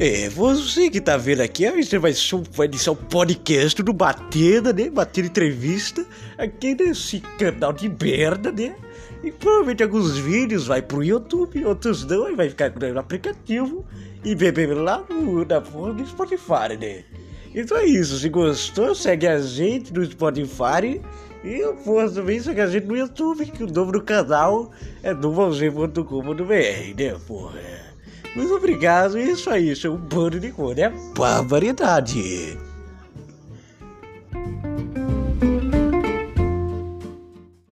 É, você que tá vendo aqui, gente vai iniciar um podcast do Batenda, né? Batendo entrevista aqui nesse canal de merda, né? E provavelmente alguns vídeos vai pro YouTube, outros não, aí vai ficar no aplicativo e beber lá no, na porra do Spotify, né? Então é isso, se gostou, segue a gente no Spotify e eu posso também segue a gente no YouTube, que o nome do canal é duvalzinho.com.br, né, porra? Muito obrigado, e isso aí, é um bando de cor, né? Barbaridade!